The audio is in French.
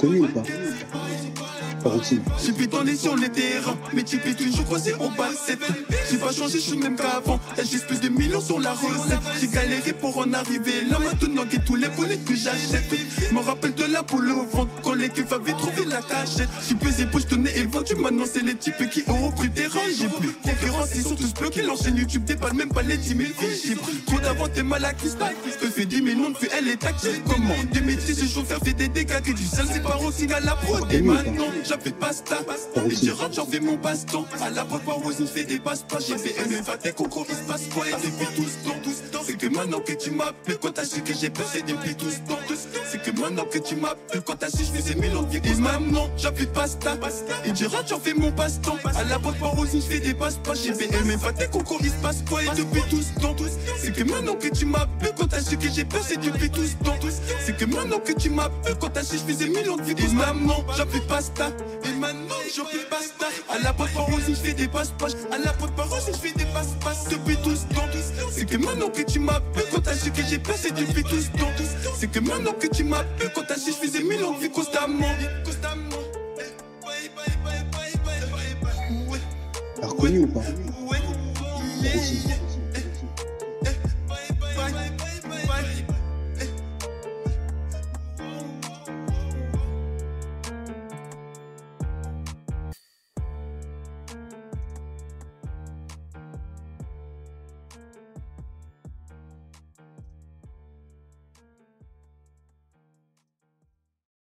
reconnu ou pas Pas routine. J'ai pris dans les sur les terrains, mais tu peux toujours croisé au bas J'ai pas changé, je suis même qu'avant. J'ai plus de millions sur la recette. J'ai galéré pour en arriver là maintenant que tous les volets que j'achète. Me rappelle de la poule au ventre quand l'équipe avait trouvé la cachette. J'ai pesé pour je tenais et vendu. Maintenant c'est les types qui ont repris des rangs. J'ai plus concurrence, ils sont tous bloqués. L'enchaîne YouTube dépasse même pas les 10 000 vues. J'ai pris trop d'avant, t'es mal à cristal. Je te fais 10 000 noms, puis elle est tactile. Comment Des métiers, ce chauffeur fait des dégâts. Que du sale, c'est pas aussi à la prod. Et maintenant, j'avais pasta. Et je rentre, j'en fais mon baston. À la par il fait des passe pas. J'ai fait MFA, tes concours, il se passe quoi Et depuis 12 ans, c'est que maintenant que tu m'appelles, quand t'as su que j'ai passé depuis 12 ans. C'est que maintenant que tu m'appelles, quand t'as su, je faisais mille ans. Et j'en fais pasta. Et je rentre, j'en fais mon baston. À la prod, par je fais des passe pas. J'ai fait MFA, tes concours, il se passe quoi Et depuis 12 ans, c'est que maintenant que tu m'appelles, quand t'as su que j'ai passé depuis 12 ans. C'est que maintenant que tu m'appelles, quand t'as su, je faisais mille de Et j'en fais pasta. Et maintenant, fais pasta. À la porte par je fais des passe pages À la porte par je fais des passe passe depuis 12 ans. C'est que maintenant que tu m'appelles, quand t'as su que j'ai passé depuis 12 ans. C'est que maintenant que tu m'appelles, quand t'as su, je faisais mille vie constamment. T'as reconnu ou pas.